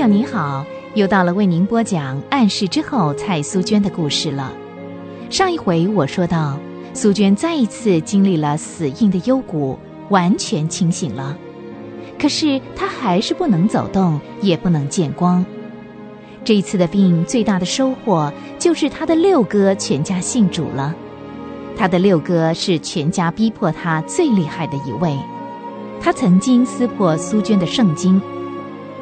友你好，又到了为您播讲暗示之后蔡苏娟的故事了。上一回我说到，苏娟再一次经历了死硬的幽谷，完全清醒了。可是她还是不能走动，也不能见光。这一次的病最大的收获就是他的六哥全家信主了。他的六哥是全家逼迫他最厉害的一位，他曾经撕破苏娟的圣经，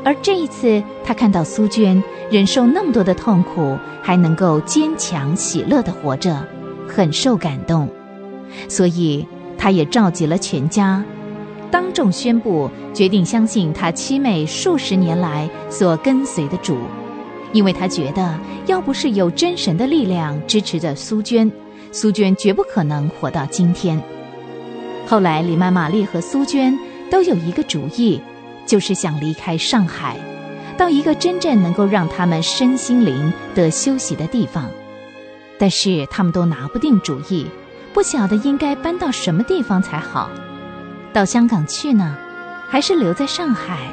而这一次他看到苏娟忍受那么多的痛苦，还能够坚强喜乐的活着，很受感动，所以他也召集了全家，当众宣布决定相信他七妹数十年来所跟随的主，因为他觉得要不是有真神的力量支持着苏娟。苏娟绝不可能活到今天。后来，李曼玛丽和苏娟都有一个主意，就是想离开上海，到一个真正能够让他们身心灵得休息的地方。但是，他们都拿不定主意，不晓得应该搬到什么地方才好。到香港去呢，还是留在上海，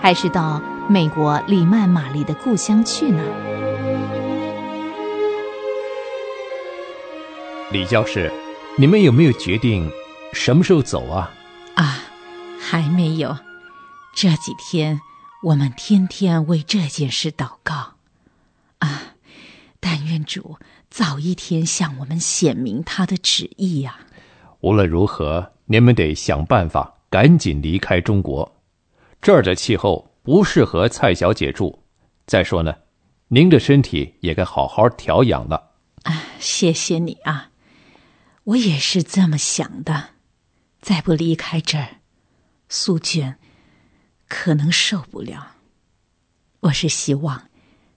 还是到美国李曼玛丽的故乡去呢？李教士，你们有没有决定什么时候走啊？啊，还没有。这几天我们天天为这件事祷告。啊，但愿主早一天向我们显明他的旨意呀。无论如何，你们得想办法赶紧离开中国。这儿的气候不适合蔡小姐住。再说呢，您的身体也该好好调养了。啊，谢谢你啊。我也是这么想的，再不离开这儿，苏娟可能受不了。我是希望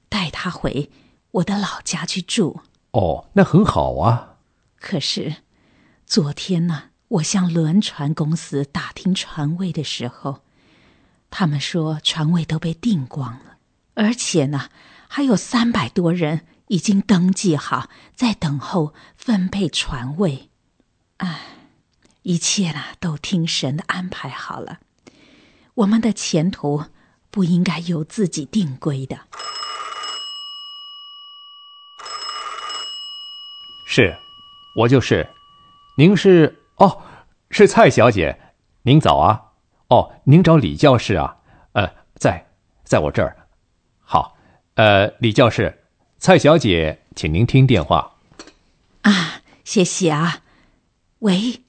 带他回我的老家去住。哦，那很好啊。可是昨天呢，我向轮船公司打听船位的时候，他们说船位都被订光了，而且呢，还有三百多人。已经登记好，在等候分配船位。唉，一切呢都听神的安排好了。我们的前途不应该由自己定规的。是，我就是。您是哦，是蔡小姐。您早啊。哦，您找李教士啊？呃，在，在我这儿。好，呃，李教士。蔡小姐，请您听电话。啊，谢谢啊。喂，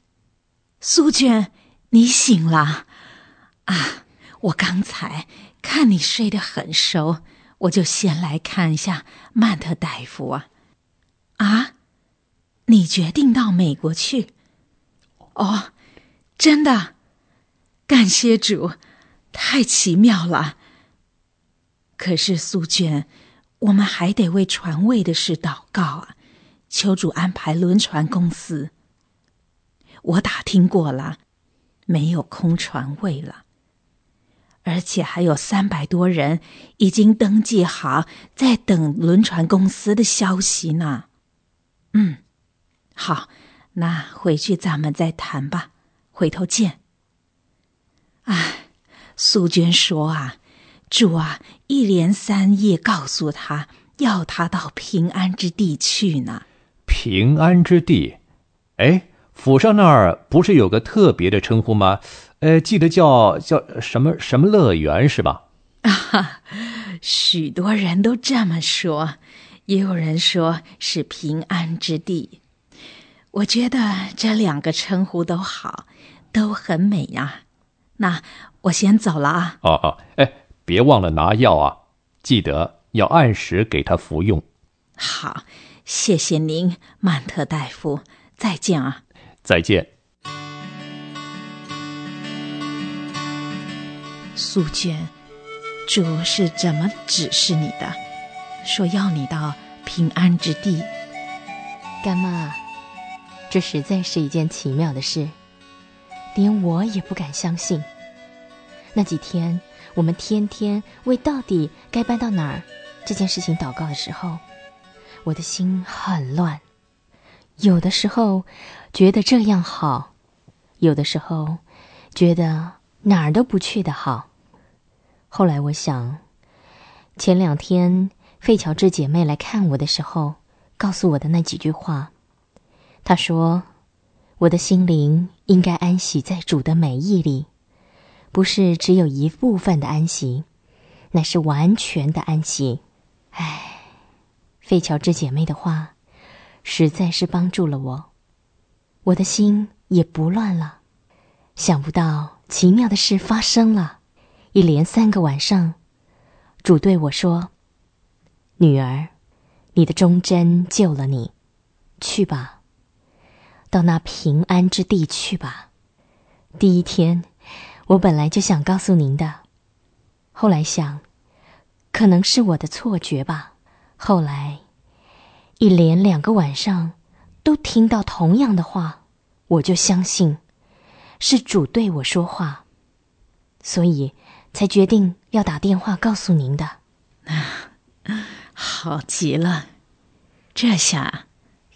苏娟，你醒了？啊，我刚才看你睡得很熟，我就先来看一下曼特大夫啊。啊，你决定到美国去？哦，真的？感谢主，太奇妙了。可是苏娟。我们还得为船位的事祷告啊！求主安排轮船公司。我打听过了，没有空船位了，而且还有三百多人已经登记好，在等轮船公司的消息呢。嗯，好，那回去咱们再谈吧，回头见。哎，苏娟说啊。主啊，一连三夜告诉他要他到平安之地去呢。平安之地，哎，府上那儿不是有个特别的称呼吗？呃，记得叫叫什么什么乐园是吧？啊，许多人都这么说，也有人说是平安之地。我觉得这两个称呼都好，都很美呀。那我先走了啊。哦哦，哎。别忘了拿药啊！记得要按时给他服用。好，谢谢您，曼特大夫。再见啊！再见。素娟，主是怎么指示你的？说要你到平安之地。干妈，这实在是一件奇妙的事，连我也不敢相信。那几天。我们天天为到底该搬到哪儿这件事情祷告的时候，我的心很乱。有的时候觉得这样好，有的时候觉得哪儿都不去的好。后来我想，前两天费乔治姐妹来看我的时候，告诉我的那几句话。她说：“我的心灵应该安息在主的美意里，不是只有一部分的安息，乃是完全的安息。”唉，费乔治姐妹的话，实在是帮助了我，我的心也不乱了。想不到奇妙的事发生了，一连三个晚上，主对我说：“女儿，你的忠贞救了你，去吧，到那平安之地去吧。”第一天，我本来就想告诉您的，后来想。可能是我的错觉吧。后来，一连两个晚上都听到同样的话，我就相信是主对我说话，所以才决定要打电话告诉您的。啊，好极了！这下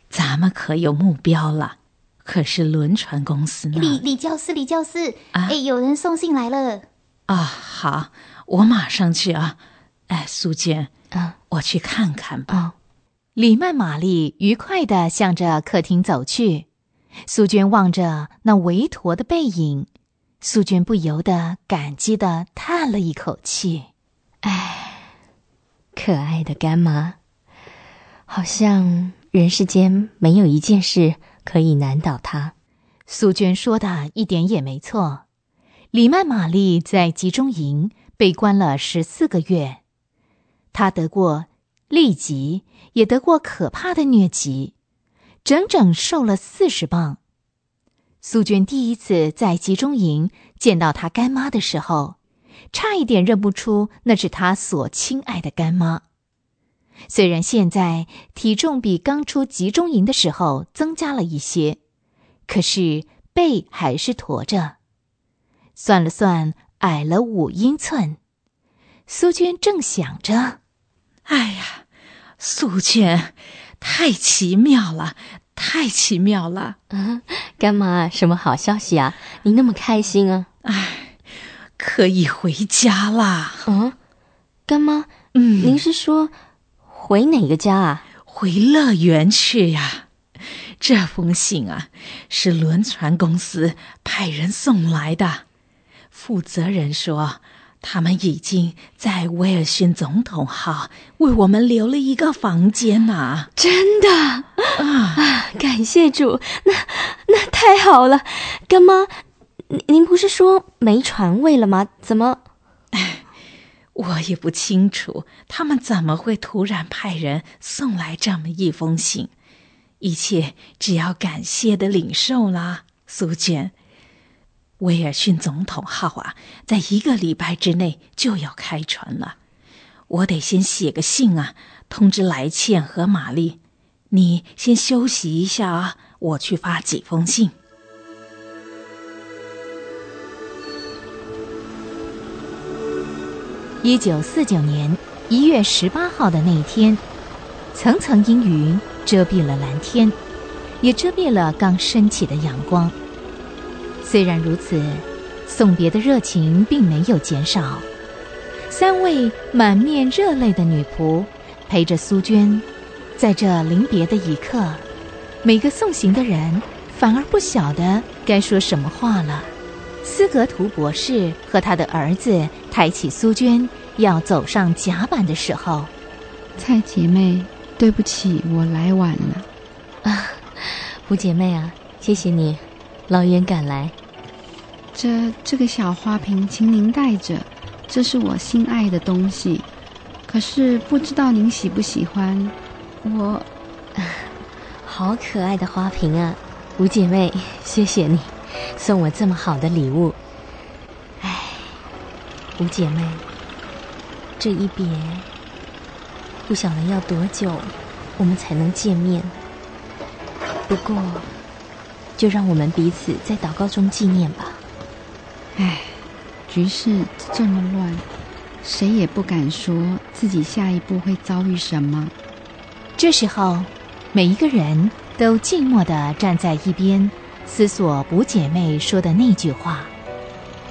咱们可有目标了。可是轮船公司呢？李李教师，李教师，哎，有人送信来了。啊，好，我马上去啊。哎，苏娟，啊，我去看看吧。李曼玛丽愉快地向着客厅走去。苏娟望着那韦陀的背影，苏娟不由得感激地叹了一口气。哎，可爱的干妈，好像人世间没有一件事可以难倒她。苏娟说的一点也没错。李曼玛丽在集中营被关了十四个月。她得过痢疾，也得过可怕的疟疾，整整瘦了四十磅。苏娟第一次在集中营见到她干妈的时候，差一点认不出那是她所亲爱的干妈。虽然现在体重比刚出集中营的时候增加了一些，可是背还是驼着，算了算，矮了五英寸。苏娟正想着。哎呀，苏娟，太奇妙了，太奇妙了！嗯，干妈，什么好消息啊？你那么开心啊？哎，可以回家啦！嗯，干妈，嗯，您是说回哪个家啊？回乐园去呀！这封信啊，是轮船公司派人送来的，负责人说。他们已经在威尔逊总统号为我们留了一个房间呐！真的啊，感谢主，那那太好了。干妈，您您不是说没床位了吗？怎么？哎，我也不清楚，他们怎么会突然派人送来这么一封信？一切只要感谢的领受啦，苏娟。威尔逊总统号啊，在一个礼拜之内就要开船了。我得先写个信啊，通知莱茜和玛丽。你先休息一下啊，我去发几封信。一九四九年一月十八号的那一天，层层阴云遮蔽了蓝天，也遮蔽了刚升起的阳光。虽然如此，送别的热情并没有减少。三位满面热泪的女仆陪着苏娟，在这临别的一刻，每个送行的人反而不晓得该说什么话了。斯格图博士和他的儿子抬起苏娟要走上甲板的时候，蔡姐妹，对不起，我来晚了。啊，胡姐妹啊，谢谢你，老远赶来。这这个小花瓶，请您带着，这是我心爱的东西。可是不知道您喜不喜欢。我，好可爱的花瓶啊，吴姐妹，谢谢你送我这么好的礼物。哎，吴姐妹，这一别，不晓得要多久，我们才能见面。不过，就让我们彼此在祷告中纪念吧。唉，局势这么乱，谁也不敢说自己下一步会遭遇什么。这时候，每一个人都静默地站在一边，思索卜姐妹说的那句话。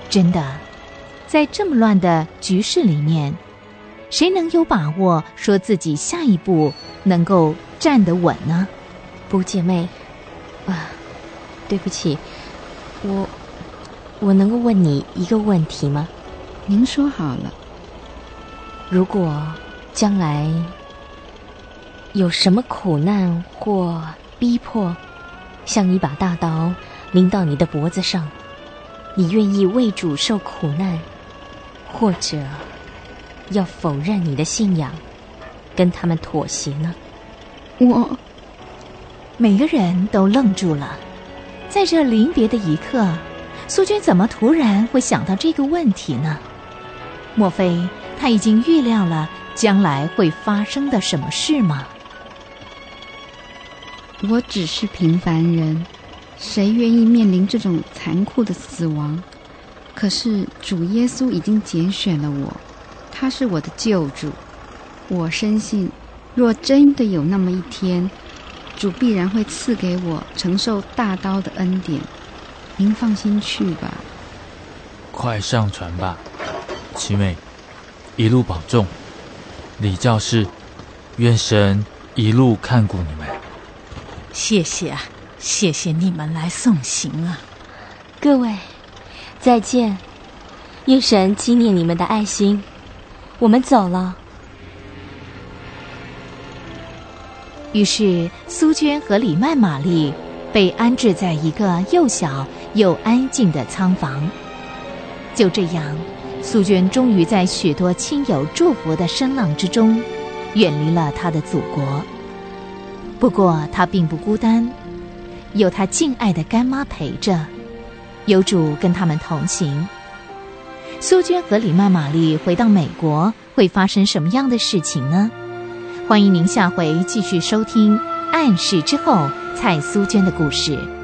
真的，在这么乱的局势里面，谁能有把握说自己下一步能够站得稳呢？不，姐妹，啊，对不起，我我能够问你一个问题吗？您说好了。如果将来有什么苦难或逼迫，像一把大刀临到你的脖子上，你愿意为主受苦难，或者要否认你的信仰，跟他们妥协呢？我每个人都愣住了，在这临别的一刻，苏军怎么突然会想到这个问题呢？莫非他已经预料了将来会发生的什么事吗？我只是平凡人，谁愿意面临这种残酷的死亡？可是主耶稣已经拣选了我，他是我的救主。我深信，若真的有那么一天，主必然会赐给我承受大刀的恩典。您放心去吧。快上船吧，七妹，一路保重。李教士，愿神一路看顾你们。谢谢啊，谢谢你们来送行啊！各位，再见！愿神纪念你们的爱心。我们走了。于是，苏娟和李曼玛丽被安置在一个又小又安静的仓房。就这样，苏娟终于在许多亲友祝福的声浪之中，远离了她的祖国。不过，她并不孤单，有她敬爱的干妈陪着，有主跟他们同行。苏娟和李曼玛丽回到美国，会发生什么样的事情呢？欢迎您下回继续收听《暗示之后》蔡苏娟的故事。